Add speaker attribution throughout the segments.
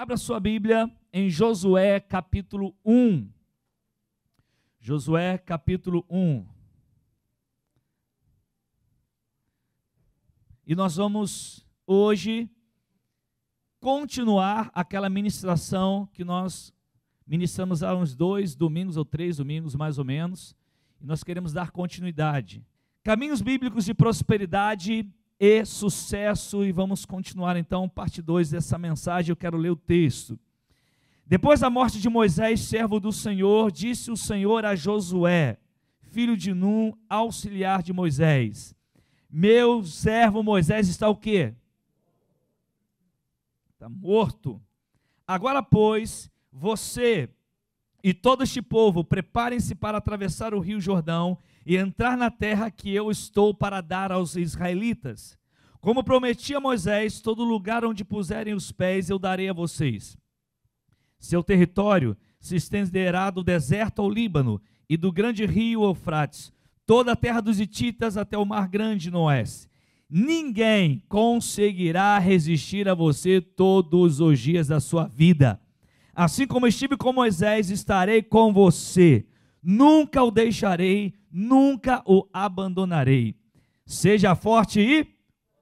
Speaker 1: Abra sua Bíblia em Josué capítulo 1. Josué capítulo 1. E nós vamos hoje continuar aquela ministração que nós ministramos há uns dois domingos ou três domingos, mais ou menos, e nós queremos dar continuidade. Caminhos bíblicos de prosperidade e sucesso, e vamos continuar então parte 2 dessa mensagem. Eu quero ler o texto. Depois da morte de Moisés, servo do Senhor, disse o Senhor a Josué, filho de Num, auxiliar de Moisés: Meu servo Moisés está o quê? Está morto. Agora, pois, você e todo este povo, preparem-se para atravessar o rio Jordão e entrar na terra que eu estou para dar aos israelitas. Como prometi a Moisés, todo lugar onde puserem os pés eu darei a vocês. Seu território se estenderá do deserto ao Líbano e do grande rio Eufrates, toda a terra dos Hititas até o mar grande no oeste. Ninguém conseguirá resistir a você todos os dias da sua vida. Assim como estive com Moisés, estarei com você. Nunca o deixarei, nunca o abandonarei. Seja forte e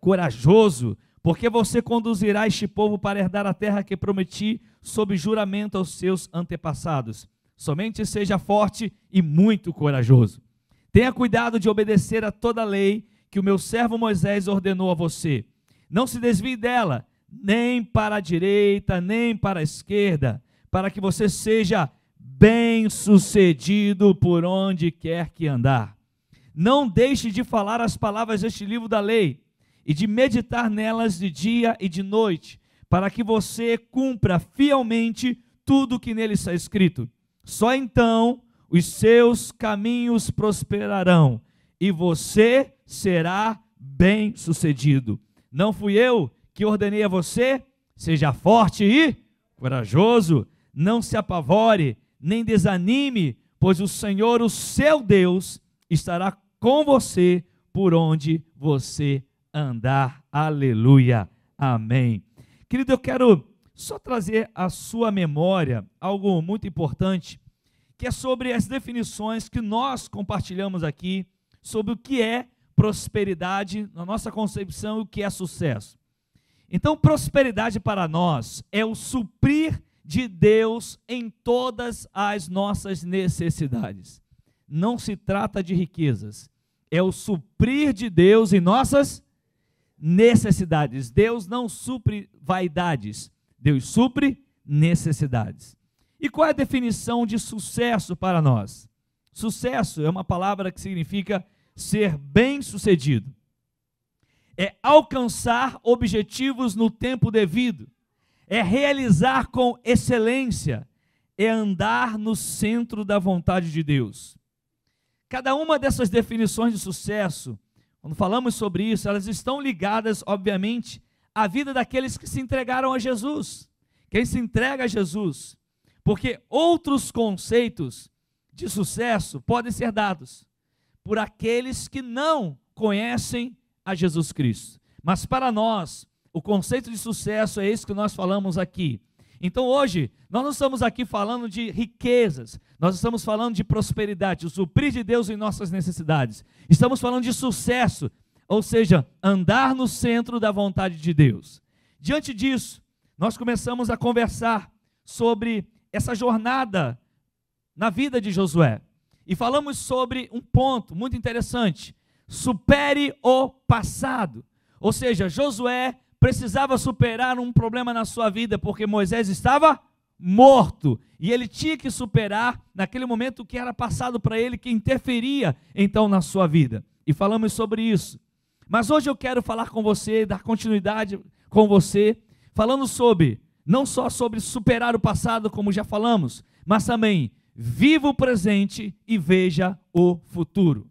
Speaker 1: corajoso, porque você conduzirá este povo para herdar a terra que prometi sob juramento aos seus antepassados. Somente seja forte e muito corajoso. Tenha cuidado de obedecer a toda a lei que o meu servo Moisés ordenou a você. Não se desvie dela, nem para a direita, nem para a esquerda, para que você seja bem-sucedido por onde quer que andar. Não deixe de falar as palavras deste livro da lei e de meditar nelas de dia e de noite, para que você cumpra fielmente tudo o que nele está escrito. Só então os seus caminhos prosperarão e você será bem-sucedido. Não fui eu que ordenei a você? Seja forte e corajoso, não se apavore, nem desanime, pois o Senhor, o seu Deus, estará com você por onde você andar. Aleluia. Amém. Querido, eu quero só trazer à sua memória algo muito importante, que é sobre as definições que nós compartilhamos aqui sobre o que é prosperidade na nossa concepção e o que é sucesso. Então, prosperidade para nós é o suprir de Deus em todas as nossas necessidades. Não se trata de riquezas, é o suprir de Deus em nossas necessidades. Deus não supre vaidades, Deus supre necessidades. E qual é a definição de sucesso para nós? Sucesso é uma palavra que significa ser bem-sucedido é alcançar objetivos no tempo devido, é realizar com excelência, é andar no centro da vontade de Deus. Cada uma dessas definições de sucesso, quando falamos sobre isso, elas estão ligadas, obviamente, à vida daqueles que se entregaram a Jesus. Quem se entrega a Jesus. Porque outros conceitos de sucesso podem ser dados por aqueles que não conhecem a Jesus Cristo. Mas para nós, o conceito de sucesso é esse que nós falamos aqui. Então hoje, nós não estamos aqui falando de riquezas, nós estamos falando de prosperidade, o suprir de Deus em nossas necessidades. Estamos falando de sucesso, ou seja, andar no centro da vontade de Deus. Diante disso, nós começamos a conversar sobre essa jornada na vida de Josué. E falamos sobre um ponto muito interessante, supere o passado. Ou seja, Josué precisava superar um problema na sua vida, porque Moisés estava morto e ele tinha que superar naquele momento que era passado para ele, que interferia então na sua vida. E falamos sobre isso. Mas hoje eu quero falar com você, dar continuidade com você, falando sobre, não só sobre superar o passado, como já falamos, mas também viva o presente e veja o futuro.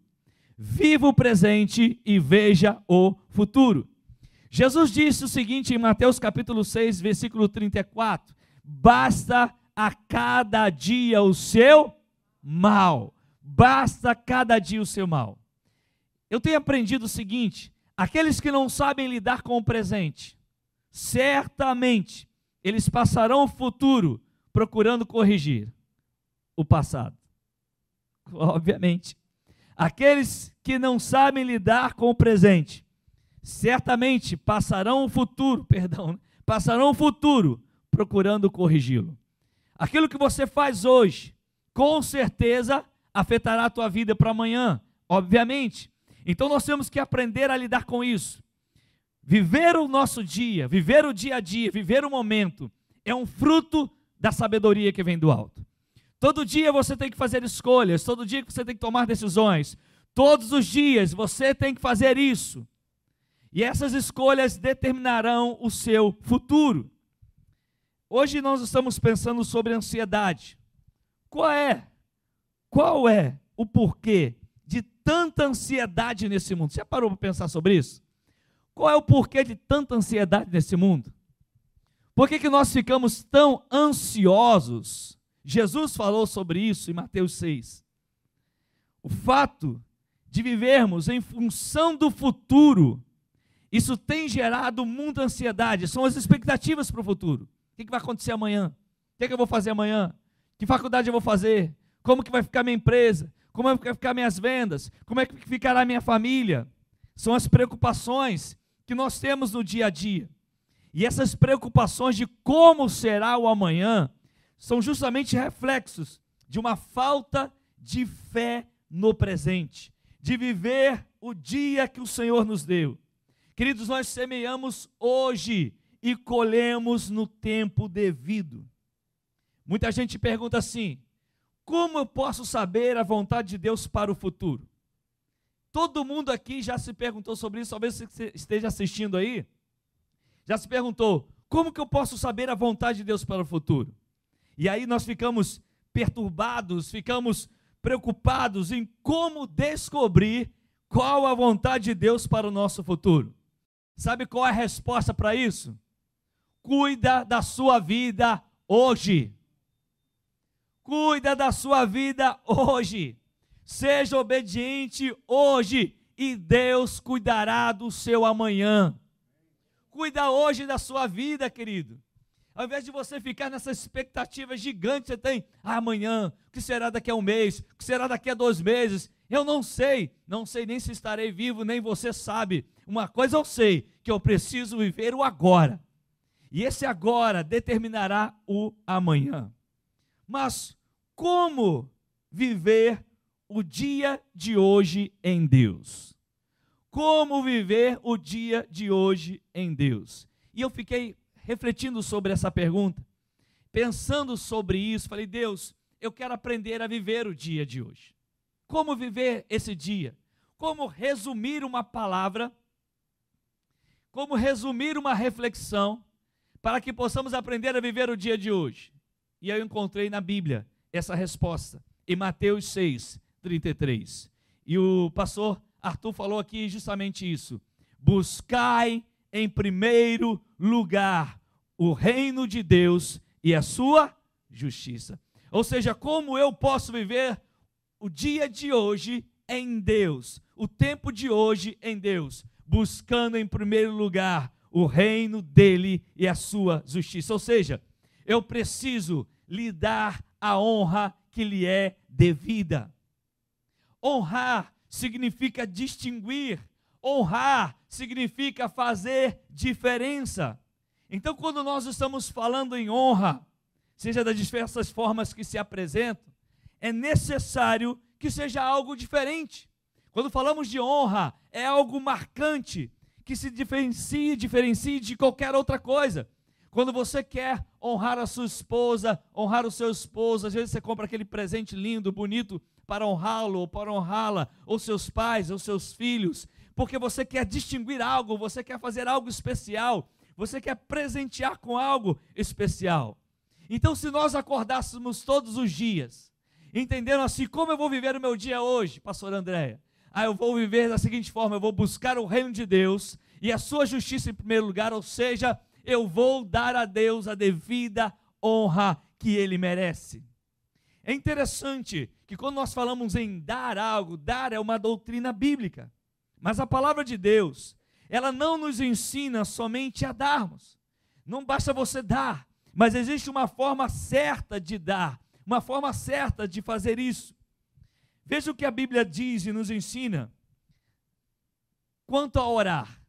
Speaker 1: Viva o presente e veja o futuro. Jesus disse o seguinte em Mateus capítulo 6, versículo 34: Basta a cada dia o seu mal. Basta cada dia o seu mal. Eu tenho aprendido o seguinte: aqueles que não sabem lidar com o presente, certamente eles passarão o futuro procurando corrigir o passado. Obviamente. Aqueles que não sabem lidar com o presente, certamente passarão o futuro, perdão, né? passarão o futuro procurando corrigi-lo. Aquilo que você faz hoje, com certeza afetará a tua vida para amanhã, obviamente. Então nós temos que aprender a lidar com isso. Viver o nosso dia, viver o dia a dia, viver o momento, é um fruto da sabedoria que vem do alto. Todo dia você tem que fazer escolhas, todo dia você tem que tomar decisões, todos os dias você tem que fazer isso. E essas escolhas determinarão o seu futuro. Hoje nós estamos pensando sobre ansiedade. Qual é? Qual é o porquê de tanta ansiedade nesse mundo? Você parou para pensar sobre isso? Qual é o porquê de tanta ansiedade nesse mundo? Por que, que nós ficamos tão ansiosos? Jesus falou sobre isso em Mateus 6. O fato de vivermos em função do futuro, isso tem gerado muita ansiedade, são as expectativas para o futuro. O que, vai acontecer amanhã? O que, que eu vou fazer amanhã? Que faculdade eu vou fazer? Como que vai ficar minha empresa? Como é que vai ficar minhas vendas? Como é que ficará minha família? São as preocupações que nós temos no dia a dia. E essas preocupações de como será o amanhã são justamente reflexos de uma falta de fé no presente, de viver o dia que o Senhor nos deu. Queridos, nós semeamos hoje e colhemos no tempo devido. Muita gente pergunta assim: como eu posso saber a vontade de Deus para o futuro? Todo mundo aqui já se perguntou sobre isso, talvez você esteja assistindo aí. Já se perguntou: como que eu posso saber a vontade de Deus para o futuro? E aí nós ficamos perturbados, ficamos preocupados em como descobrir qual a vontade de Deus para o nosso futuro. Sabe qual é a resposta para isso? Cuida da sua vida hoje. Cuida da sua vida hoje. Seja obediente hoje e Deus cuidará do seu amanhã. Cuida hoje da sua vida, querido. Ao invés de você ficar nessa expectativa gigante, você tem ah, amanhã, o que será daqui a um mês, o que será daqui a dois meses. Eu não sei, não sei nem se estarei vivo, nem você sabe. Uma coisa eu sei, que eu preciso viver o agora. E esse agora determinará o amanhã. Mas como viver o dia de hoje em Deus. Como viver o dia de hoje em Deus? E eu fiquei refletindo sobre essa pergunta, pensando sobre isso, falei: Deus, eu quero aprender a viver o dia de hoje. Como viver esse dia? Como resumir uma palavra? Como resumir uma reflexão para que possamos aprender a viver o dia de hoje? E eu encontrei na Bíblia essa resposta, em Mateus 6, 33. E o pastor Arthur falou aqui justamente isso. Buscai em primeiro lugar o reino de Deus e a sua justiça. Ou seja, como eu posso viver o dia de hoje em Deus, o tempo de hoje em Deus, buscando em primeiro lugar o reino dele e a sua justiça. Ou seja, eu preciso lhe dar a honra que lhe é devida. Honrar significa distinguir, honrar significa fazer diferença. Então, quando nós estamos falando em honra, seja das diversas formas que se apresentam, é necessário que seja algo diferente. Quando falamos de honra, é algo marcante, que se diferencie, diferencie de qualquer outra coisa. Quando você quer honrar a sua esposa, honrar o seu esposo, às vezes você compra aquele presente lindo, bonito, para honrá-lo, ou para honrá-la, ou seus pais, ou seus filhos, porque você quer distinguir algo, você quer fazer algo especial, você quer presentear com algo especial. Então, se nós acordássemos todos os dias, entendendo assim, como eu vou viver o meu dia hoje, pastor Andréia? Ah, eu vou viver da seguinte forma: eu vou buscar o reino de Deus e a sua justiça em primeiro lugar, ou seja, eu vou dar a Deus a devida honra que ele merece. É interessante que quando nós falamos em dar algo, dar é uma doutrina bíblica. Mas a palavra de Deus, ela não nos ensina somente a darmos. Não basta você dar, Mas existe uma forma certa de dar, uma forma certa de fazer isso. Veja o que a Bíblia diz e nos ensina quanto a orar.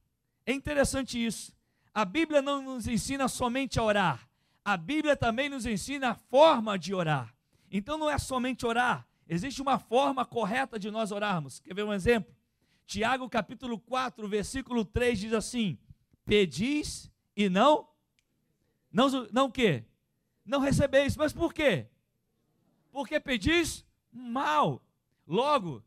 Speaker 1: É interessante isso. A Bíblia não nos ensina somente a orar, a Bíblia também nos ensina a forma de orar. Então não é somente orar, existe uma forma correta de nós orarmos. Quer ver um exemplo? Tiago capítulo 4, versículo 3 diz assim: Pedis e não não não o quê? Não recebeis. Mas por quê? Porque pedis mal. Logo,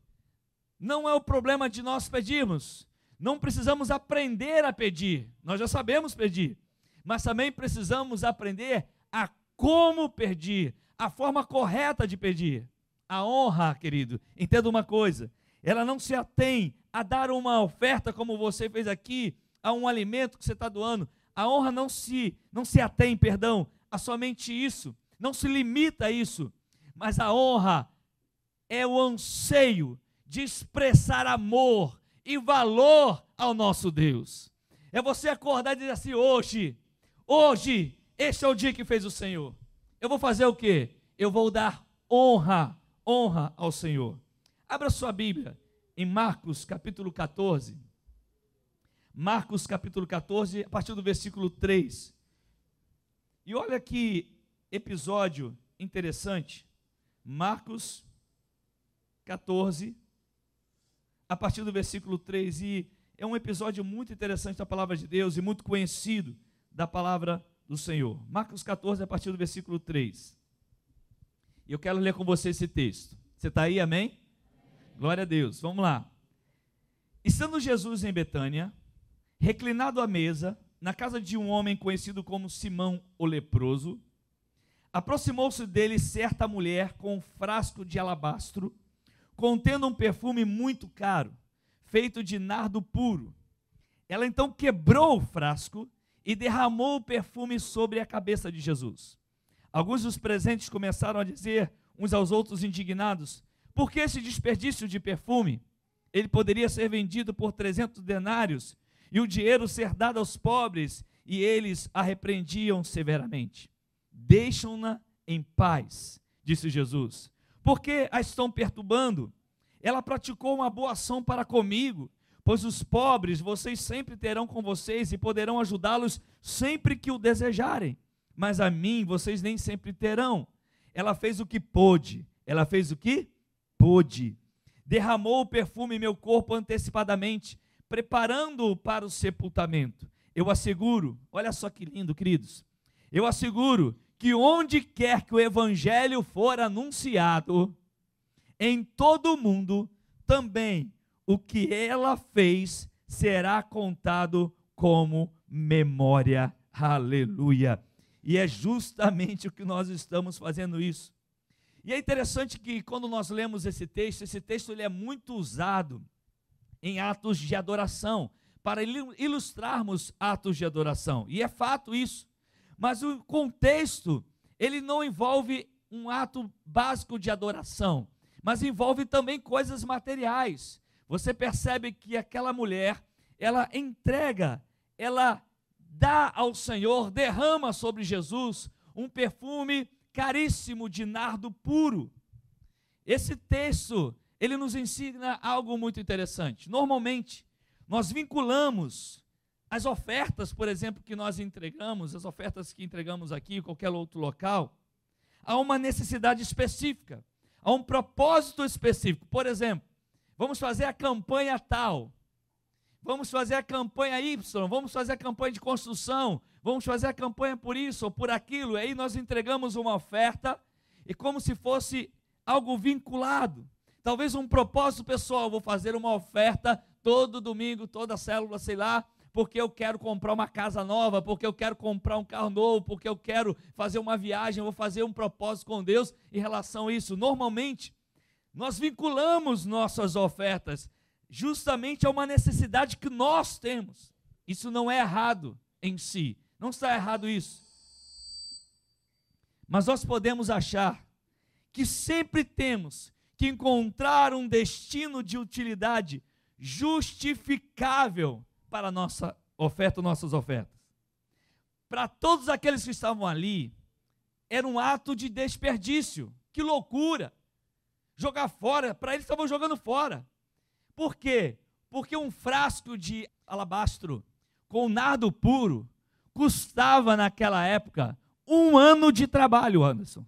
Speaker 1: não é o problema de nós pedirmos. Não precisamos aprender a pedir. Nós já sabemos pedir. Mas também precisamos aprender a como pedir, a forma correta de pedir. A honra, querido, entenda uma coisa: ela não se atém a dar uma oferta como você fez aqui, a um alimento que você está doando. A honra não se, não se atém, perdão, a somente isso, não se limita a isso, mas a honra é o anseio de expressar amor e valor ao nosso Deus. É você acordar e dizer assim: hoje, hoje, este é o dia que fez o Senhor. Eu vou fazer o quê? Eu vou dar honra, honra ao Senhor. Abra sua Bíblia em Marcos capítulo 14. Marcos capítulo 14, a partir do versículo 3. E olha que episódio interessante. Marcos 14, a partir do versículo 3. E é um episódio muito interessante da palavra de Deus e muito conhecido da palavra do Senhor. Marcos 14, a partir do versículo 3. E eu quero ler com você esse texto. Você está aí, amém? Glória a Deus. Vamos lá. Estando Jesus em Betânia, reclinado à mesa, na casa de um homem conhecido como Simão o leproso, aproximou-se dele certa mulher com um frasco de alabastro, contendo um perfume muito caro, feito de nardo puro. Ela então quebrou o frasco e derramou o perfume sobre a cabeça de Jesus. Alguns dos presentes começaram a dizer uns aos outros indignados: por que esse desperdício de perfume? Ele poderia ser vendido por 300 denários e o dinheiro ser dado aos pobres, e eles a repreendiam severamente. Deixam-na em paz, disse Jesus, porque a estão perturbando. Ela praticou uma boa ação para comigo, pois os pobres vocês sempre terão com vocês e poderão ajudá-los sempre que o desejarem, mas a mim vocês nem sempre terão. Ela fez o que pôde, ela fez o que pôde. Derramou o perfume em meu corpo antecipadamente, preparando-o para o sepultamento. Eu asseguro, olha só que lindo, queridos. Eu asseguro que onde quer que o evangelho for anunciado, em todo o mundo, também o que ela fez será contado como memória. Aleluia. E é justamente o que nós estamos fazendo isso. E é interessante que quando nós lemos esse texto, esse texto ele é muito usado em atos de adoração, para ilustrarmos atos de adoração. E é fato isso. Mas o contexto, ele não envolve um ato básico de adoração, mas envolve também coisas materiais. Você percebe que aquela mulher, ela entrega, ela dá ao Senhor, derrama sobre Jesus um perfume caríssimo de nardo puro. Esse texto, ele nos ensina algo muito interessante. Normalmente, nós vinculamos as ofertas, por exemplo, que nós entregamos, as ofertas que entregamos aqui, qualquer outro local, a uma necessidade específica, a um propósito específico. Por exemplo, vamos fazer a campanha tal, vamos fazer a campanha Y, vamos fazer a campanha de construção, vamos fazer a campanha por isso ou por aquilo, e aí nós entregamos uma oferta, e como se fosse algo vinculado, talvez um propósito pessoal, vou fazer uma oferta todo domingo, toda célula, sei lá, porque eu quero comprar uma casa nova, porque eu quero comprar um carro novo, porque eu quero fazer uma viagem, vou fazer um propósito com Deus em relação a isso. Normalmente, nós vinculamos nossas ofertas justamente a uma necessidade que nós temos. Isso não é errado em si. Não está errado isso. Mas nós podemos achar que sempre temos que encontrar um destino de utilidade justificável para nossa oferta, nossas ofertas. para todos aqueles que estavam ali, era um ato de desperdício. Que loucura! Jogar fora, para eles estavam jogando fora. Por quê? Porque um frasco de alabastro com nardo puro custava naquela época um ano de trabalho, Anderson.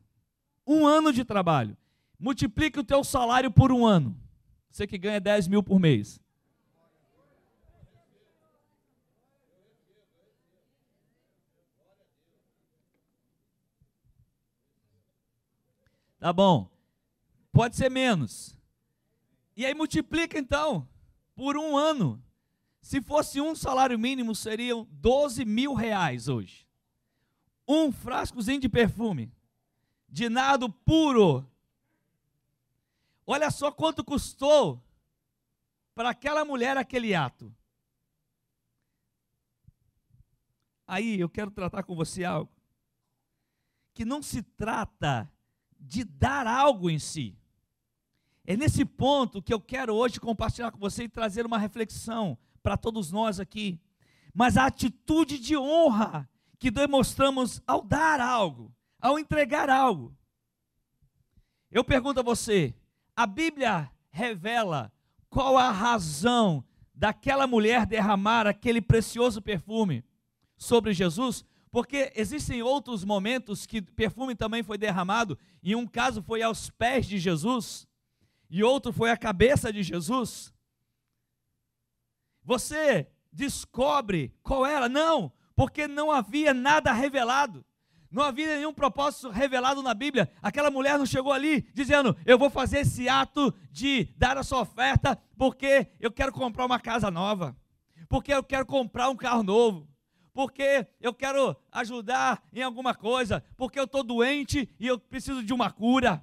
Speaker 1: Um ano de trabalho. Multiplique o teu salário por um ano. Você que ganha 10 mil por mês. Tá bom. Pode ser menos. E aí multiplica então por um ano. Se fosse um salário mínimo, seriam 12 mil reais hoje. Um frascozinho de perfume, de nado puro. Olha só quanto custou para aquela mulher aquele ato. Aí eu quero tratar com você algo que não se trata de dar algo em si. É nesse ponto que eu quero hoje compartilhar com você e trazer uma reflexão para todos nós aqui. Mas a atitude de honra que demonstramos ao dar algo, ao entregar algo. Eu pergunto a você: a Bíblia revela qual a razão daquela mulher derramar aquele precioso perfume sobre Jesus? Porque existem outros momentos que perfume também foi derramado, e um caso foi aos pés de Jesus e outro foi a cabeça de Jesus. Você descobre qual era? Não, porque não havia nada revelado. Não havia nenhum propósito revelado na Bíblia. Aquela mulher não chegou ali dizendo: Eu vou fazer esse ato de dar a sua oferta porque eu quero comprar uma casa nova, porque eu quero comprar um carro novo, porque eu quero ajudar em alguma coisa, porque eu estou doente e eu preciso de uma cura.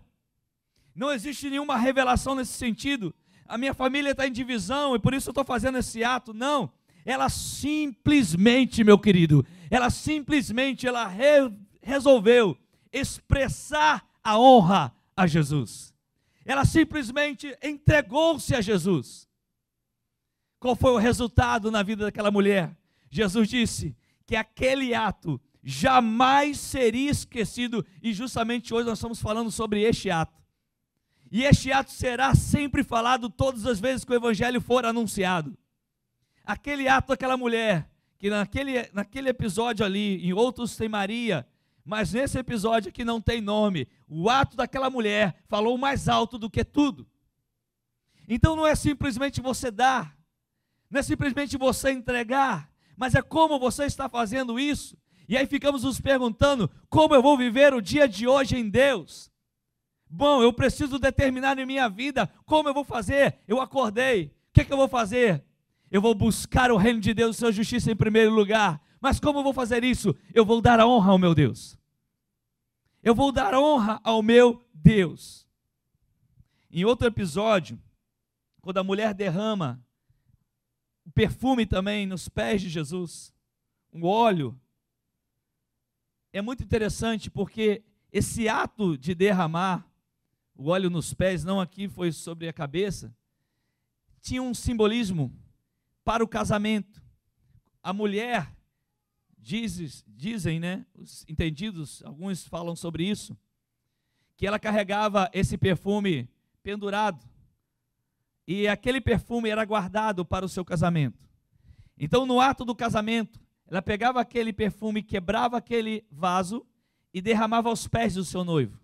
Speaker 1: Não existe nenhuma revelação nesse sentido. A minha família está em divisão e por isso eu estou fazendo esse ato. Não. Ela simplesmente, meu querido, ela simplesmente ela re resolveu expressar a honra a Jesus. Ela simplesmente entregou-se a Jesus. Qual foi o resultado na vida daquela mulher? Jesus disse que aquele ato jamais seria esquecido, e justamente hoje nós estamos falando sobre este ato. E este ato será sempre falado todas as vezes que o evangelho for anunciado. Aquele ato daquela mulher, que naquele, naquele episódio ali, em outros tem Maria, mas nesse episódio aqui não tem nome. O ato daquela mulher falou mais alto do que tudo. Então não é simplesmente você dar, não é simplesmente você entregar, mas é como você está fazendo isso. E aí ficamos nos perguntando: como eu vou viver o dia de hoje em Deus? Bom, eu preciso determinar em minha vida como eu vou fazer. Eu acordei, o que, é que eu vou fazer? Eu vou buscar o reino de Deus sua justiça em primeiro lugar. Mas como eu vou fazer isso? Eu vou dar a honra ao meu Deus. Eu vou dar honra ao meu Deus. Em outro episódio, quando a mulher derrama o perfume também nos pés de Jesus, um óleo, é muito interessante porque esse ato de derramar o óleo nos pés, não aqui foi sobre a cabeça, tinha um simbolismo para o casamento. A mulher, diz, dizem, né, os entendidos, alguns falam sobre isso, que ela carregava esse perfume pendurado, e aquele perfume era guardado para o seu casamento. Então, no ato do casamento, ela pegava aquele perfume, quebrava aquele vaso e derramava aos pés do seu noivo.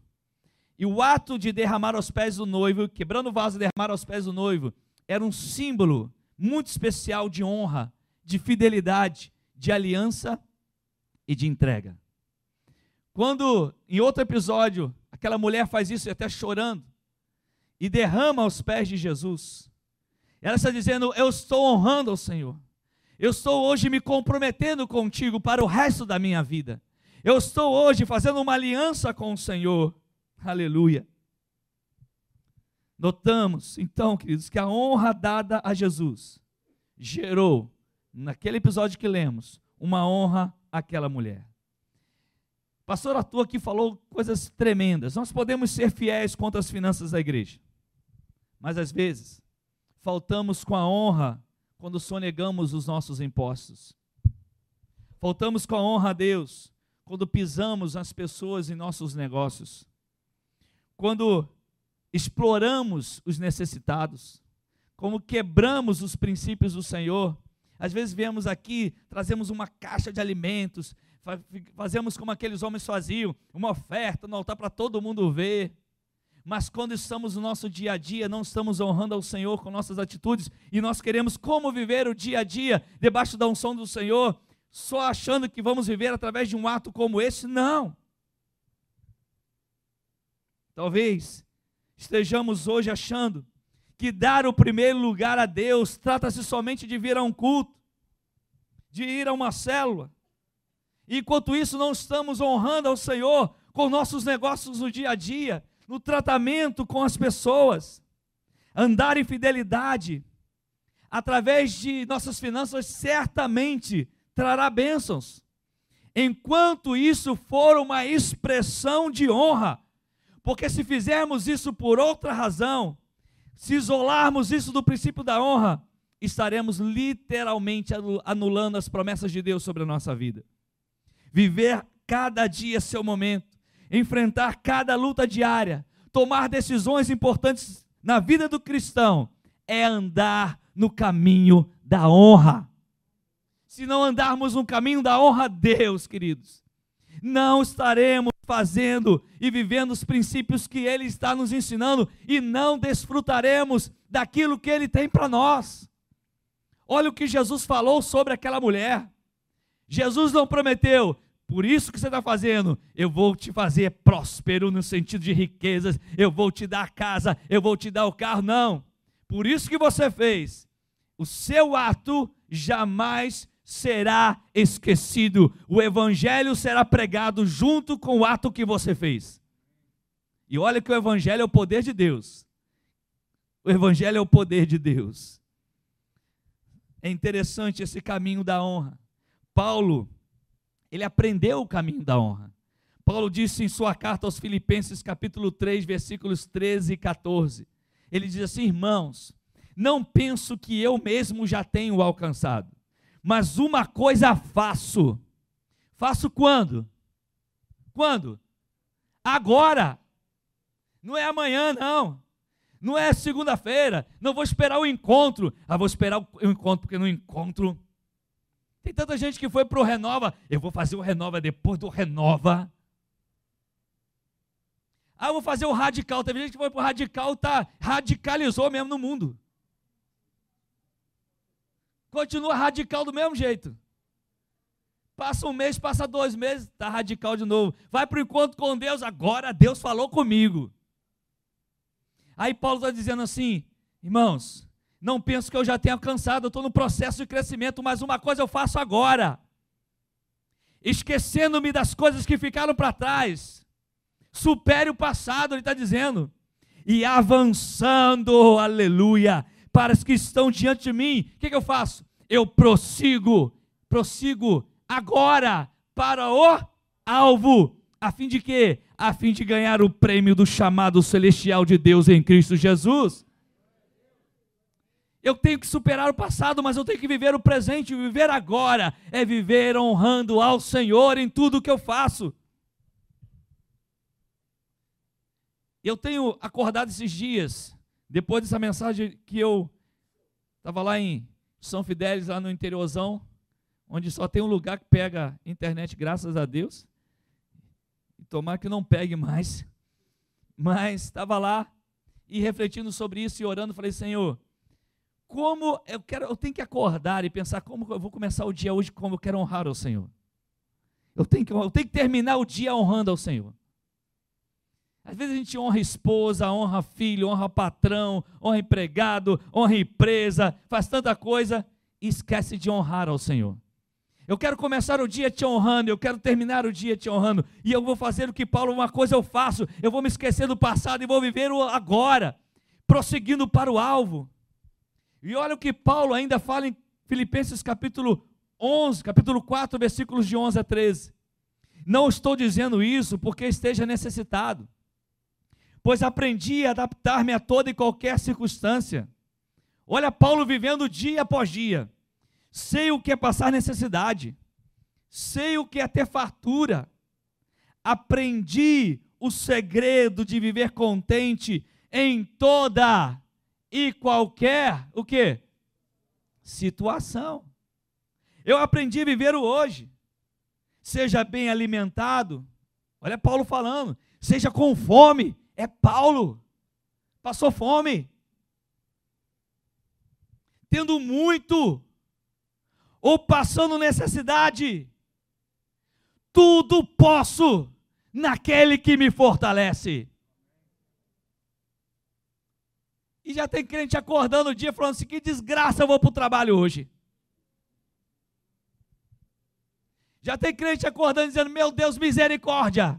Speaker 1: E o ato de derramar aos pés do noivo, quebrando o vaso e derramar aos pés do noivo, era um símbolo muito especial de honra, de fidelidade, de aliança e de entrega. Quando, em outro episódio, aquela mulher faz isso até chorando, e derrama aos pés de Jesus, ela está dizendo: Eu estou honrando ao Senhor. Eu estou hoje me comprometendo contigo para o resto da minha vida. Eu estou hoje fazendo uma aliança com o Senhor. Aleluia. Notamos, então, queridos, que a honra dada a Jesus gerou, naquele episódio que lemos, uma honra àquela mulher. Pastor Arthur aqui falou coisas tremendas. Nós podemos ser fiéis contra as finanças da igreja, mas às vezes faltamos com a honra quando sonegamos os nossos impostos. faltamos com a honra a Deus quando pisamos as pessoas em nossos negócios, quando exploramos os necessitados, como quebramos os princípios do Senhor. Às vezes viemos aqui, trazemos uma caixa de alimentos, fazemos como aqueles homens faziam, uma oferta no altar para todo mundo ver. Mas quando estamos no nosso dia a dia, não estamos honrando ao Senhor com nossas atitudes e nós queremos como viver o dia a dia debaixo da unção do Senhor, só achando que vamos viver através de um ato como esse, não. Talvez estejamos hoje achando que dar o primeiro lugar a Deus trata-se somente de vir a um culto, de ir a uma célula. Enquanto isso, não estamos honrando ao Senhor com nossos negócios no dia a dia, no tratamento com as pessoas. Andar em fidelidade através de nossas finanças certamente trará bênçãos. Enquanto isso for uma expressão de honra, porque se fizermos isso por outra razão, se isolarmos isso do princípio da honra, estaremos literalmente anulando as promessas de Deus sobre a nossa vida. Viver cada dia seu momento, enfrentar cada luta diária, tomar decisões importantes na vida do cristão, é andar no caminho da honra. Se não andarmos no caminho da honra a Deus, queridos, não estaremos fazendo e vivendo os princípios que Ele está nos ensinando e não desfrutaremos daquilo que Ele tem para nós. Olha o que Jesus falou sobre aquela mulher. Jesus não prometeu, por isso que você está fazendo, eu vou te fazer próspero no sentido de riquezas, eu vou te dar a casa, eu vou te dar o carro. Não. Por isso que você fez. O seu ato jamais será esquecido. O evangelho será pregado junto com o ato que você fez. E olha que o evangelho é o poder de Deus. O evangelho é o poder de Deus. É interessante esse caminho da honra. Paulo, ele aprendeu o caminho da honra. Paulo disse em sua carta aos Filipenses, capítulo 3, versículos 13 e 14. Ele diz assim: Irmãos, não penso que eu mesmo já tenho alcançado mas uma coisa faço. Faço quando? Quando? Agora. Não é amanhã, não. Não é segunda-feira. Não vou esperar o encontro. Ah, vou esperar o encontro, porque no encontro. Tem tanta gente que foi para o Renova. Eu vou fazer o Renova depois do Renova. Ah, eu vou fazer o radical. Teve gente que foi para o radical, tá, radicalizou mesmo no mundo. Continua radical do mesmo jeito. Passa um mês, passa dois meses, está radical de novo. Vai para o encontro com Deus, agora Deus falou comigo. Aí Paulo está dizendo assim, irmãos, não penso que eu já tenha alcançado, eu estou no processo de crescimento, mas uma coisa eu faço agora. Esquecendo-me das coisas que ficaram para trás. Supere o passado, ele está dizendo. E avançando, aleluia, para os que estão diante de mim, o que, que eu faço? Eu prossigo, prossigo agora para o alvo, a fim de quê? A fim de ganhar o prêmio do chamado celestial de Deus em Cristo Jesus. Eu tenho que superar o passado, mas eu tenho que viver o presente. Viver agora é viver honrando ao Senhor em tudo que eu faço. Eu tenho acordado esses dias depois dessa mensagem que eu estava lá em São Fidélis, lá no interiorzão, onde só tem um lugar que pega internet, graças a Deus. E tomar que não pegue mais. Mas estava lá e refletindo sobre isso e orando, falei, Senhor, como eu quero, eu tenho que acordar e pensar como eu vou começar o dia hoje, como eu quero honrar ao Senhor. Eu tenho que, eu tenho que terminar o dia honrando ao Senhor. Às vezes a gente honra esposa, honra filho, honra patrão, honra empregado, honra empresa, faz tanta coisa e esquece de honrar ao Senhor. Eu quero começar o dia te honrando, eu quero terminar o dia te honrando, e eu vou fazer o que Paulo, uma coisa eu faço, eu vou me esquecer do passado e vou viver o agora, prosseguindo para o alvo. E olha o que Paulo ainda fala em Filipenses capítulo 11, capítulo 4, versículos de 11 a 13. Não estou dizendo isso porque esteja necessitado pois aprendi a adaptar-me a toda e qualquer circunstância. Olha Paulo vivendo dia após dia. Sei o que é passar necessidade. sei o que é ter fartura, aprendi o segredo de viver contente em toda e qualquer o que? Situação. Eu aprendi a viver o hoje. Seja bem alimentado. Olha Paulo falando. Seja com fome. É Paulo. Passou fome. Tendo muito. Ou passando necessidade. Tudo posso naquele que me fortalece. E já tem crente acordando o dia falando assim: que desgraça eu vou para o trabalho hoje. Já tem crente acordando dizendo: Meu Deus, misericórdia.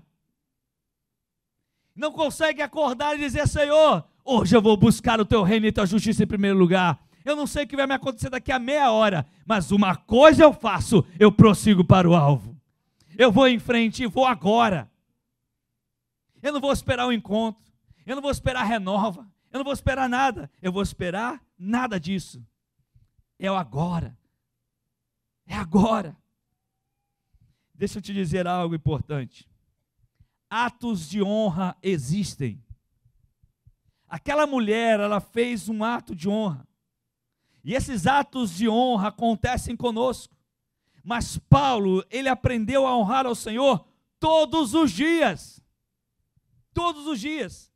Speaker 1: Não consegue acordar e dizer: Senhor, hoje eu vou buscar o teu reino e tua justiça em primeiro lugar. Eu não sei o que vai me acontecer daqui a meia hora, mas uma coisa eu faço: eu prossigo para o alvo. Eu vou em frente e vou agora. Eu não vou esperar o um encontro. Eu não vou esperar a renova. Eu não vou esperar nada. Eu vou esperar nada disso. É o agora. É agora. Deixa eu te dizer algo importante. Atos de honra existem. Aquela mulher, ela fez um ato de honra. E esses atos de honra acontecem conosco. Mas Paulo, ele aprendeu a honrar ao Senhor todos os dias. Todos os dias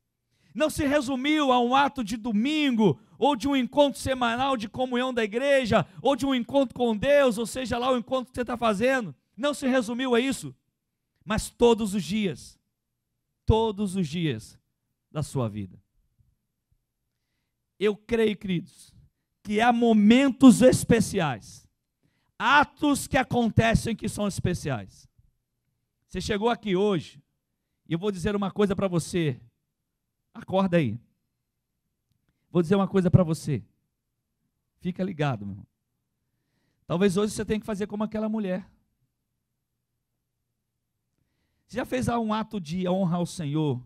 Speaker 1: não se resumiu a um ato de domingo, ou de um encontro semanal de comunhão da igreja, ou de um encontro com Deus, ou seja lá o encontro que você está fazendo. Não se resumiu a isso, mas todos os dias, todos os dias da sua vida. Eu creio, queridos, que há momentos especiais, atos que acontecem que são especiais. Você chegou aqui hoje, e eu vou dizer uma coisa para você Acorda aí. Vou dizer uma coisa para você. Fica ligado, meu irmão. Talvez hoje você tenha que fazer como aquela mulher. Você já fez um ato de honra ao Senhor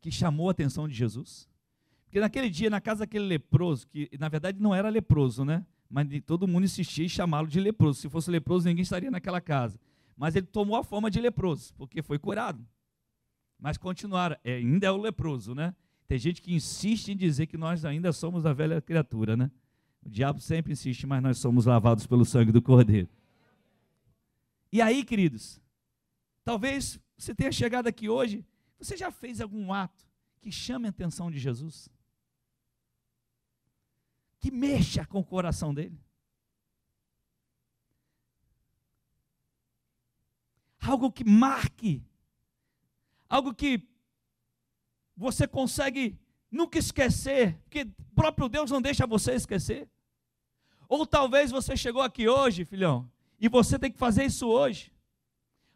Speaker 1: que chamou a atenção de Jesus? Porque naquele dia, na casa daquele leproso, que na verdade não era leproso, né? Mas todo mundo insistia em chamá-lo de leproso. Se fosse leproso, ninguém estaria naquela casa. Mas ele tomou a forma de leproso, porque foi curado mas continuaram. É, ainda é o leproso, né? Tem gente que insiste em dizer que nós ainda somos a velha criatura, né? O diabo sempre insiste, mas nós somos lavados pelo sangue do Cordeiro. E aí, queridos, talvez você tenha chegado aqui hoje, você já fez algum ato que chame a atenção de Jesus? Que mexa com o coração dele? Algo que marque algo que você consegue nunca esquecer, que o próprio Deus não deixa você esquecer. Ou talvez você chegou aqui hoje, filhão, e você tem que fazer isso hoje,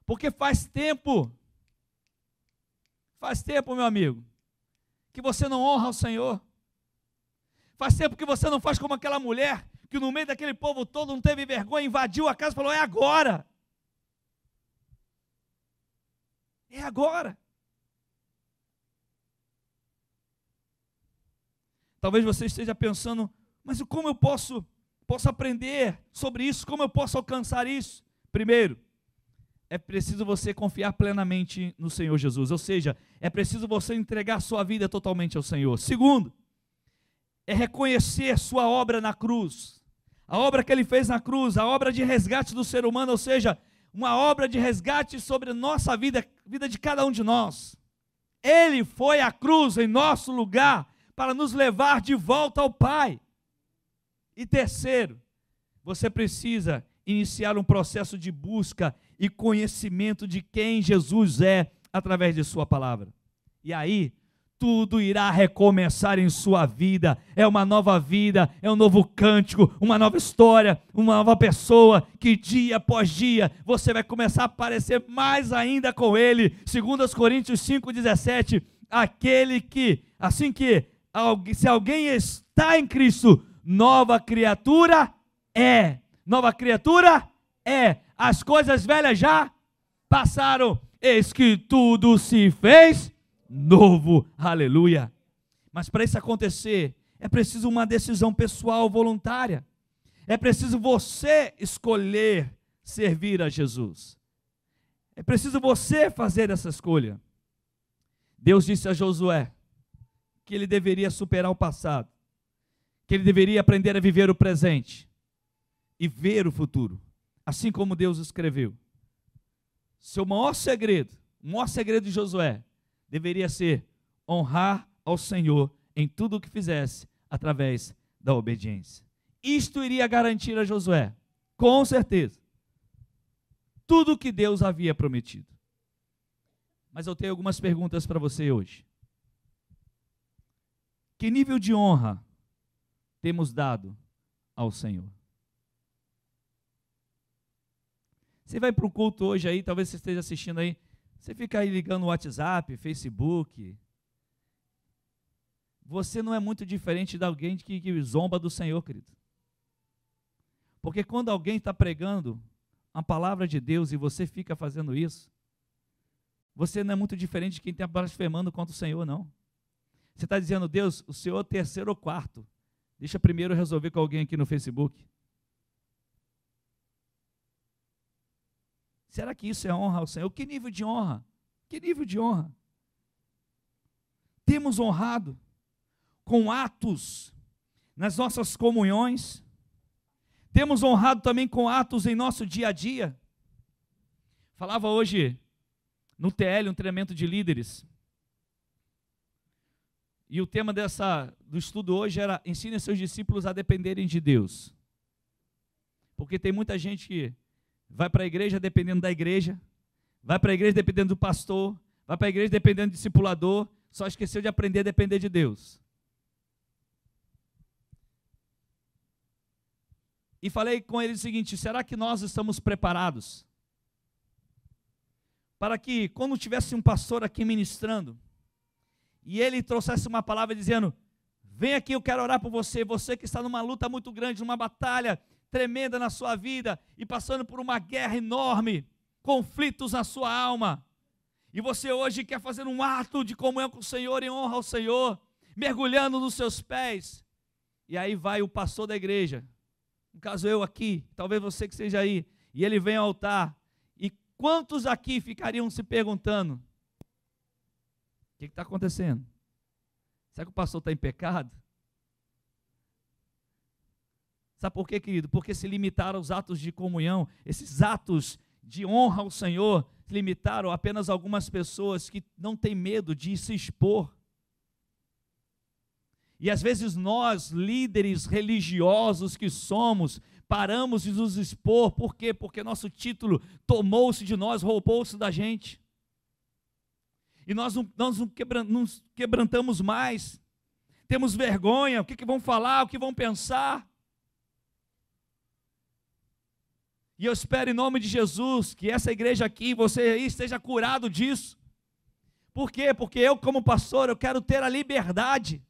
Speaker 1: porque faz tempo, faz tempo, meu amigo, que você não honra o Senhor. Faz tempo que você não faz como aquela mulher que no meio daquele povo todo não teve vergonha, invadiu a casa e falou: é agora. É agora. Talvez você esteja pensando, mas como eu posso, posso aprender sobre isso? Como eu posso alcançar isso? Primeiro, é preciso você confiar plenamente no Senhor Jesus, ou seja, é preciso você entregar sua vida totalmente ao Senhor. Segundo, é reconhecer sua obra na cruz, a obra que ele fez na cruz, a obra de resgate do ser humano, ou seja, uma obra de resgate sobre nossa vida, vida de cada um de nós. Ele foi à cruz em nosso lugar para nos levar de volta ao Pai. E terceiro, você precisa iniciar um processo de busca e conhecimento de quem Jesus é através de Sua palavra. E aí, tudo irá recomeçar em sua vida. É uma nova vida, é um novo cântico, uma nova história, uma nova pessoa que dia após dia você vai começar a aparecer mais ainda com ele. Segundo os Coríntios 5:17, aquele que assim que se alguém está em Cristo, nova criatura é. Nova criatura é. As coisas velhas já passaram, eis que tudo se fez novo. Aleluia. Mas para isso acontecer, é preciso uma decisão pessoal voluntária. É preciso você escolher servir a Jesus. É preciso você fazer essa escolha. Deus disse a Josué que ele deveria superar o passado, que ele deveria aprender a viver o presente e ver o futuro, assim como Deus escreveu. Seu maior segredo, o maior segredo de Josué, deveria ser honrar ao Senhor em tudo o que fizesse através da obediência. Isto iria garantir a Josué, com certeza, tudo o que Deus havia prometido. Mas eu tenho algumas perguntas para você hoje. Que nível de honra temos dado ao Senhor? Você vai para o culto hoje aí, talvez você esteja assistindo aí, você fica aí ligando o WhatsApp, Facebook. Você não é muito diferente de alguém que, que zomba do Senhor, querido. Porque quando alguém está pregando a palavra de Deus e você fica fazendo isso, você não é muito diferente de quem está blasfemando contra o Senhor, não. Você está dizendo, Deus, o Senhor é terceiro ou quarto. Deixa primeiro resolver com alguém aqui no Facebook. Será que isso é honra ao Senhor? Que nível de honra? Que nível de honra? Temos honrado com atos nas nossas comunhões, temos honrado também com atos em nosso dia a dia. Falava hoje no TL, um treinamento de líderes. E o tema dessa, do estudo hoje era ensine seus discípulos a dependerem de Deus. Porque tem muita gente que vai para a igreja dependendo da igreja, vai para a igreja dependendo do pastor, vai para a igreja dependendo do discipulador, só esqueceu de aprender a depender de Deus. E falei com ele o seguinte: será que nós estamos preparados para que, quando tivesse um pastor aqui ministrando, e ele trouxesse uma palavra dizendo: Vem aqui, eu quero orar por você, você que está numa luta muito grande, numa batalha, tremenda na sua vida e passando por uma guerra enorme, conflitos na sua alma. E você hoje quer fazer um ato de comunhão com o Senhor em honra ao Senhor, mergulhando nos seus pés. E aí vai o pastor da igreja, no caso eu aqui, talvez você que esteja aí, e ele vem ao altar. E quantos aqui ficariam se perguntando: o que está acontecendo? Será que o pastor está em pecado? Sabe por quê, querido? Porque se limitaram aos atos de comunhão, esses atos de honra ao Senhor, se limitaram apenas algumas pessoas que não têm medo de se expor. E às vezes nós, líderes religiosos que somos, paramos de nos expor, por quê? Porque nosso título tomou-se de nós, roubou-se da gente. E nós não, nós não nos quebrantamos mais, temos vergonha, o que, que vão falar, o que vão pensar. E eu espero em nome de Jesus que essa igreja aqui, você aí esteja curado disso. Por quê? Porque eu, como pastor, eu quero ter a liberdade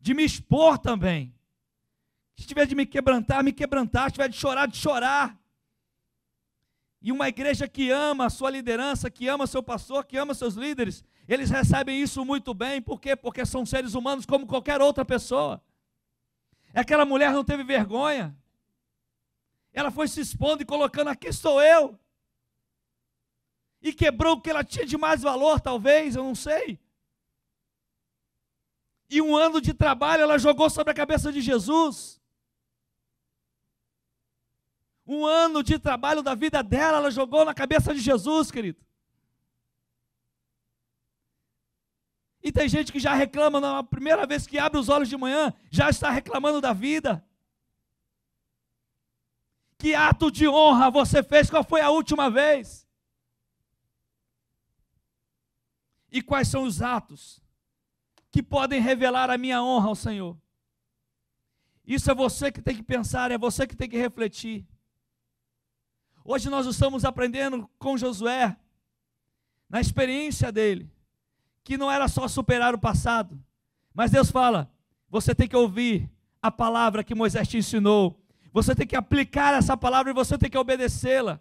Speaker 1: de me expor também. Se tiver de me quebrantar, me quebrantar. Se tiver de chorar, de chorar. E uma igreja que ama a sua liderança, que ama seu pastor, que ama seus líderes, eles recebem isso muito bem. Por quê? Porque são seres humanos como qualquer outra pessoa. Aquela mulher não teve vergonha. Ela foi se expondo e colocando: aqui estou eu. E quebrou o que ela tinha de mais valor, talvez, eu não sei. E um ano de trabalho ela jogou sobre a cabeça de Jesus. Um ano de trabalho da vida dela, ela jogou na cabeça de Jesus, querido. E tem gente que já reclama, na primeira vez que abre os olhos de manhã, já está reclamando da vida. Que ato de honra você fez? Qual foi a última vez? E quais são os atos que podem revelar a minha honra ao Senhor? Isso é você que tem que pensar, é você que tem que refletir. Hoje nós estamos aprendendo com Josué, na experiência dele, que não era só superar o passado, mas Deus fala: você tem que ouvir a palavra que Moisés te ensinou, você tem que aplicar essa palavra e você tem que obedecê-la.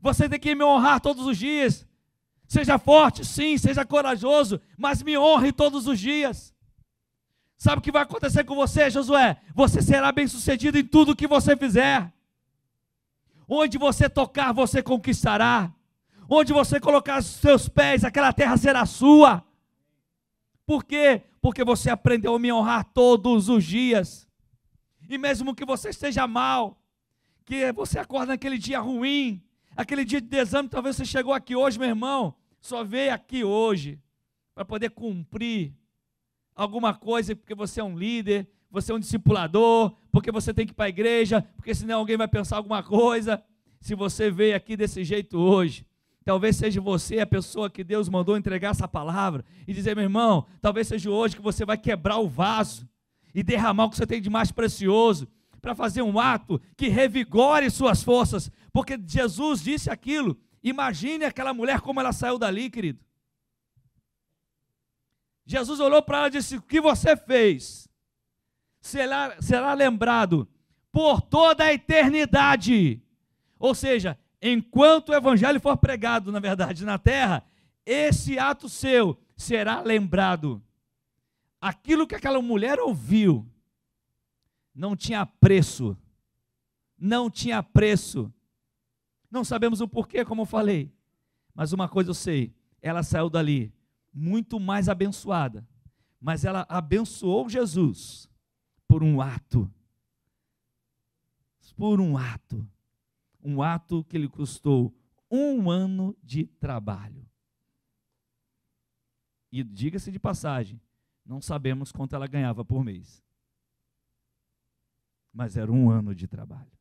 Speaker 1: Você tem que me honrar todos os dias. Seja forte, sim, seja corajoso, mas me honre todos os dias. Sabe o que vai acontecer com você, Josué? Você será bem-sucedido em tudo que você fizer. Onde você tocar, você conquistará. Onde você colocar os seus pés, aquela terra será sua. Por quê? Porque você aprendeu a me honrar todos os dias. E mesmo que você esteja mal, que você acorda naquele dia ruim, aquele dia de desânimo, talvez você chegou aqui hoje, meu irmão, só veio aqui hoje para poder cumprir alguma coisa, porque você é um líder, você é um discipulador, porque você tem que ir para a igreja, porque senão alguém vai pensar alguma coisa. Se você veio aqui desse jeito hoje, talvez seja você a pessoa que Deus mandou entregar essa palavra e dizer, meu irmão, talvez seja hoje que você vai quebrar o vaso e derramar o que você tem de mais precioso para fazer um ato que revigore suas forças, porque Jesus disse aquilo. Imagine aquela mulher como ela saiu dali, querido. Jesus olhou para ela e disse: O que você fez será, será lembrado por toda a eternidade. Ou seja, enquanto o evangelho for pregado, na verdade, na terra, esse ato seu será lembrado. Aquilo que aquela mulher ouviu não tinha preço. Não tinha preço. Não sabemos o porquê, como eu falei. Mas uma coisa eu sei: ela saiu dali muito mais abençoada. Mas ela abençoou Jesus por um ato. Por um ato. Um ato que lhe custou um ano de trabalho. E diga-se de passagem, não sabemos quanto ela ganhava por mês. Mas era um ano de trabalho.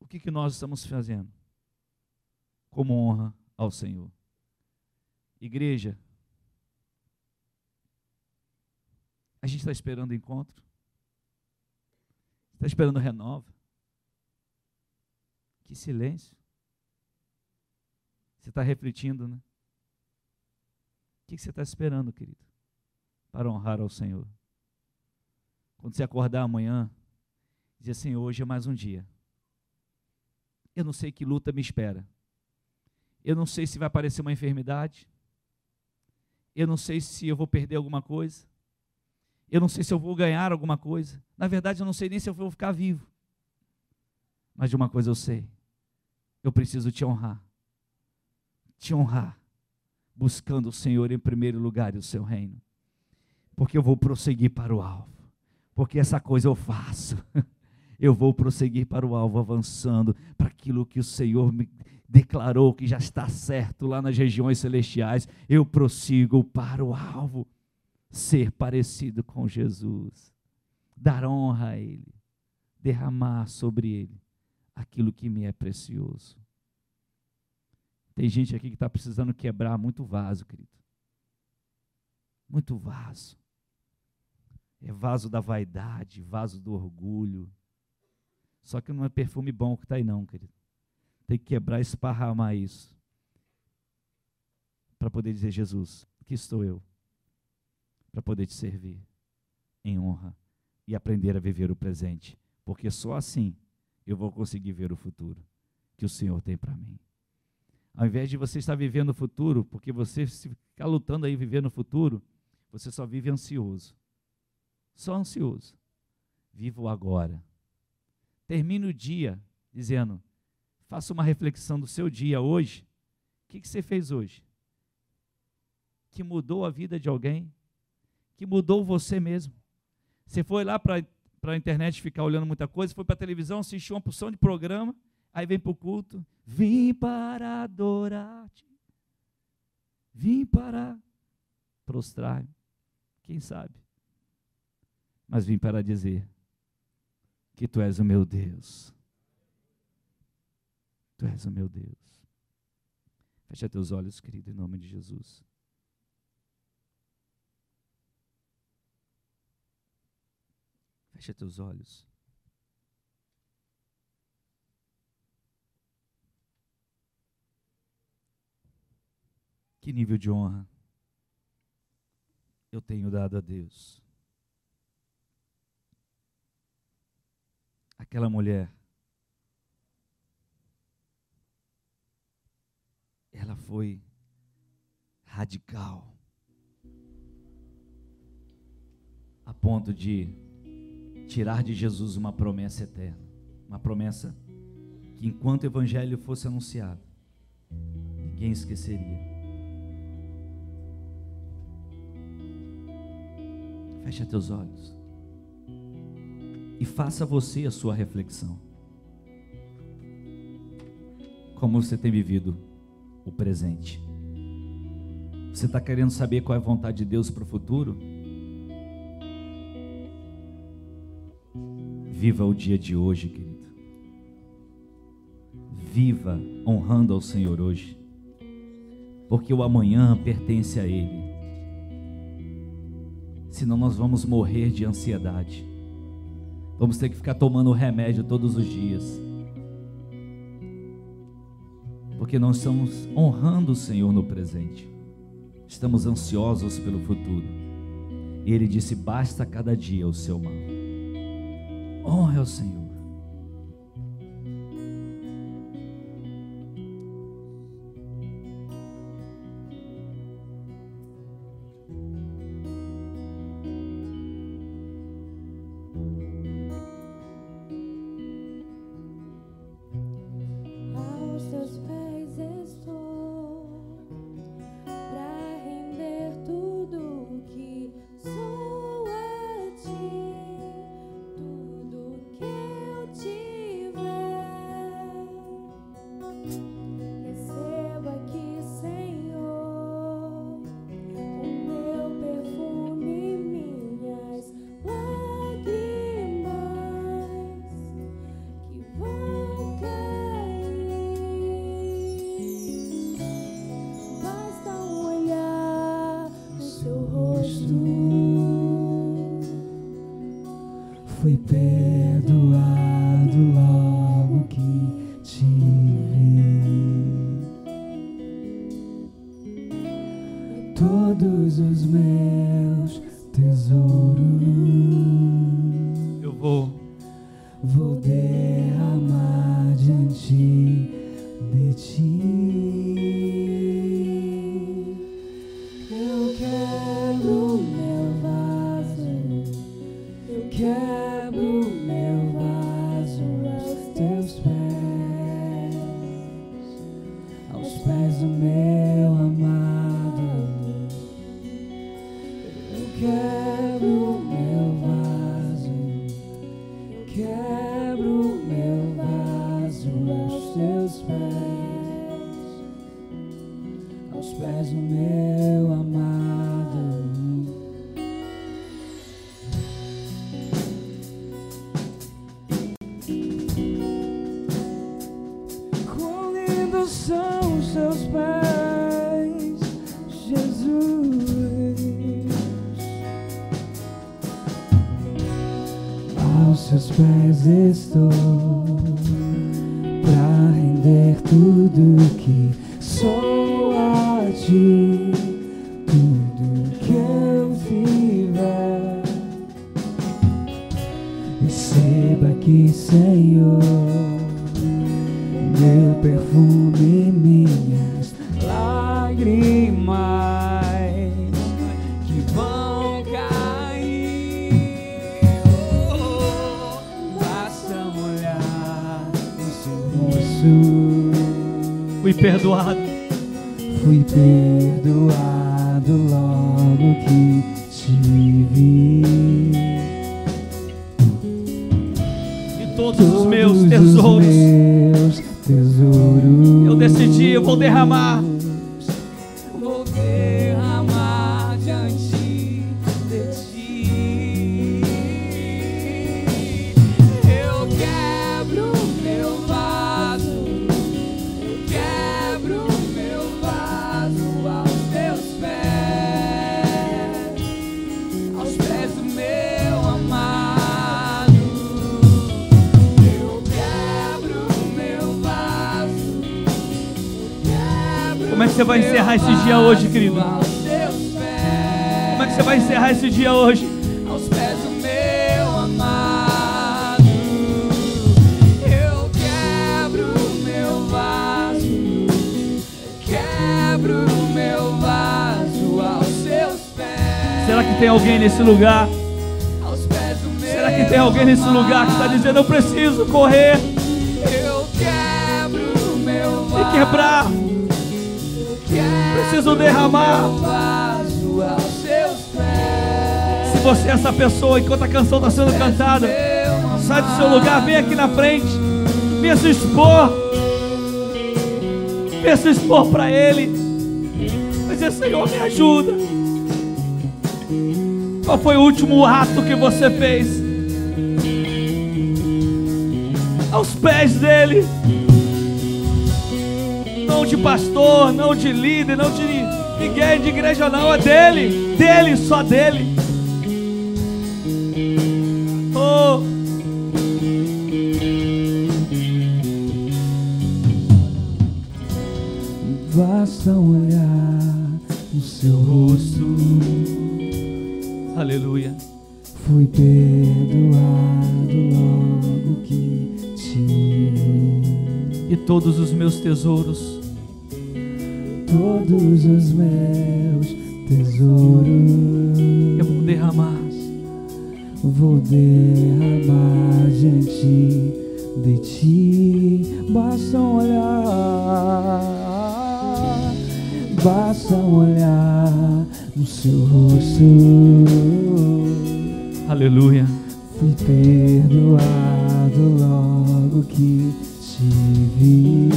Speaker 1: O que, que nós estamos fazendo? Como honra ao Senhor. Igreja, a gente está esperando o encontro? Está esperando renova? Que silêncio. Você está refletindo, né? O que você está esperando, querido? Para honrar ao Senhor. Quando você acordar amanhã, dizer assim: hoje é mais um dia. Eu não sei que luta me espera. Eu não sei se vai aparecer uma enfermidade. Eu não sei se eu vou perder alguma coisa. Eu não sei se eu vou ganhar alguma coisa. Na verdade, eu não sei nem se eu vou ficar vivo. Mas de uma coisa eu sei. Eu preciso te honrar. Te honrar. Buscando o Senhor em primeiro lugar e o seu reino. Porque eu vou prosseguir para o alvo. Porque essa coisa eu faço. Eu vou prosseguir para o alvo, avançando para aquilo que o Senhor me declarou que já está certo lá nas regiões celestiais, eu prossigo para o alvo, ser parecido com Jesus, dar honra a Ele, derramar sobre Ele aquilo que me é precioso. Tem gente aqui que está precisando quebrar muito vaso, querido. Muito vaso. É vaso da vaidade, vaso do orgulho. Só que não é perfume bom que está aí, não, querido. Tem que quebrar, esparramar isso. Para poder dizer, Jesus, aqui estou eu. Para poder te servir em honra e aprender a viver o presente. Porque só assim eu vou conseguir ver o futuro que o Senhor tem para mim. Ao invés de você estar vivendo o futuro, porque você ficar lutando aí viver no futuro, você só vive ansioso. Só ansioso. Viva o agora. Termine o dia dizendo: Faça uma reflexão do seu dia hoje. O que, que você fez hoje? Que mudou a vida de alguém? Que mudou você mesmo? Você foi lá para a internet ficar olhando muita coisa, foi para a televisão, assistiu uma porção de programa, aí vem para o culto. Vim para adorar-te. Vim para prostrar. Quem sabe? Mas vim para dizer que tu és o meu Deus Tu és o meu Deus. Fecha teus olhos, querido, em nome de Jesus. Fecha teus olhos. Que nível de honra eu tenho dado a Deus? Aquela mulher ela foi radical a ponto de tirar de Jesus uma promessa eterna.
Speaker 2: uma promessa que enquanto o evangelho fosse anunciado, ninguém esqueceria. Feche teus olhos e faça você a sua reflexão. Como você tem vivido o presente? Você está querendo saber qual é a vontade de Deus para o futuro? Viva o dia de hoje, querido. Viva honrando ao Senhor hoje, porque o amanhã pertence a Ele. Senão nós vamos morrer de ansiedade. Vamos ter que ficar tomando remédio todos os dias. Porque nós estamos honrando o Senhor no presente. Estamos ansiosos pelo futuro. E ele disse: basta cada dia o seu mal. Honre ao Senhor. fui perdoado. Receba aqui, Senhor, meu perfume e minhas lágrimas que vão cair. Oh, basta olhar o seu rosto.
Speaker 1: Fui perdoado.
Speaker 2: Fui perdoado logo que te vi.
Speaker 1: todos os meus tesouros.
Speaker 2: Eu decidi, eu vou derramar você vai encerrar esse dia hoje, querido? Como é que você vai encerrar esse dia hoje? Aos pés do meu amado, eu quebro meu vaso, quebro meu vaso aos seus pés. Será que tem alguém nesse lugar?
Speaker 1: Tem alguém nesse lugar que está dizendo: Eu preciso correr
Speaker 2: Eu quebro meu
Speaker 1: e quebrar. Preciso derramar. Se você é essa pessoa, enquanto a canção está sendo cantada, sai do seu lugar, vem aqui na frente, venha se expor, venha se expor para Ele, vai dizer: Senhor, me ajuda. Qual foi o último ato que você fez? Aos pés dele, não de pastor, não de líder, não de ninguém de igreja, não, é dele, dele, só dele. Oh.
Speaker 2: Basta olhar no seu rosto.
Speaker 1: Aleluia.
Speaker 2: Fui perdoado logo que te.
Speaker 1: E todos os meus tesouros derramar
Speaker 2: diante de ti. Basta olhar, basta olhar no seu rosto.
Speaker 1: Aleluia.
Speaker 2: Fui perdoado logo que te vi.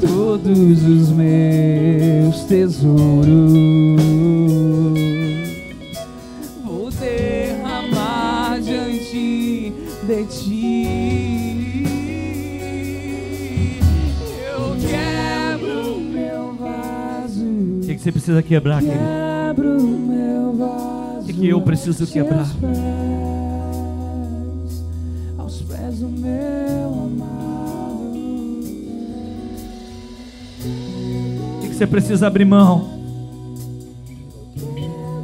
Speaker 2: Todos os meus tesouros
Speaker 1: você precisa quebrar, querido? O que, que eu preciso quebrar?
Speaker 2: Aos pés, aos pés do meu amado.
Speaker 1: O que, que você precisa abrir mão?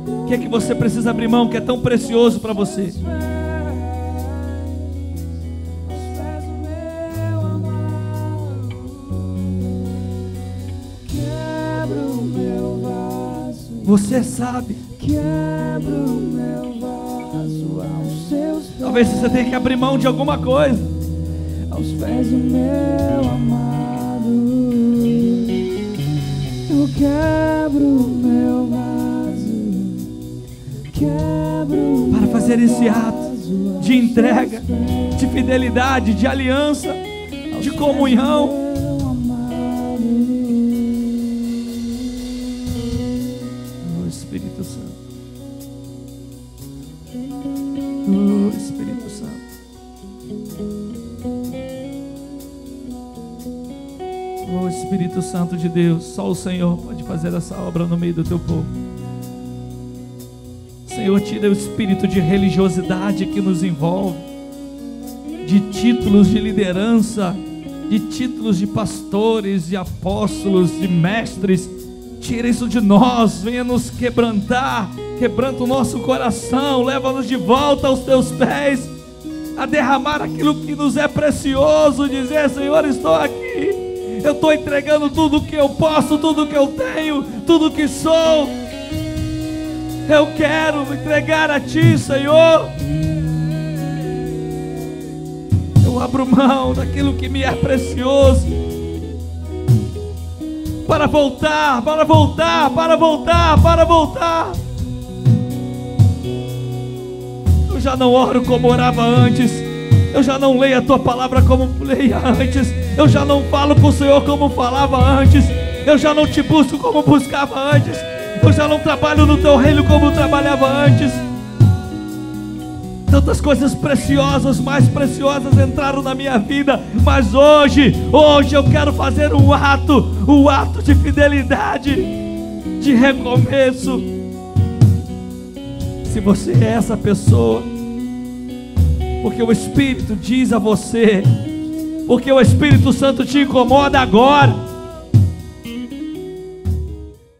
Speaker 1: O que é que você precisa abrir mão que é tão precioso para você? Você sabe.
Speaker 2: Quebro meu vaso aos seus pés.
Speaker 1: Talvez você tenha que abrir mão de alguma coisa.
Speaker 2: aos pés do meu amado. Eu quebro meu vaso, quebro
Speaker 1: Para fazer esse ato de entrega, de fidelidade, de aliança, de comunhão. Espírito Santo de Deus, só o Senhor pode fazer essa obra no meio do teu povo. Senhor, tira o espírito de religiosidade que nos envolve, de títulos de liderança, de títulos de pastores, de apóstolos, de mestres. Tira isso de nós, venha nos quebrantar, quebranta o nosso coração, leva-nos de volta aos teus pés, a derramar aquilo que nos é precioso, dizer: Senhor, estou aqui, eu estou entregando tudo que eu posso, tudo que eu tenho, tudo que sou. Eu quero entregar a Ti, Senhor. Eu abro mão daquilo que me é precioso. Para voltar, para voltar, para voltar, para voltar. Eu já não oro como orava antes. Eu já não leio a tua palavra como leia antes. Eu já não falo com o Senhor como falava antes. Eu já não te busco como buscava antes. Eu já não trabalho no teu reino como trabalhava antes. Tantas coisas preciosas, mais preciosas entraram na minha vida, mas hoje, hoje eu quero fazer um ato, um ato de fidelidade, de recomeço. Se você é essa pessoa, porque o Espírito diz a você, porque o Espírito Santo te incomoda agora,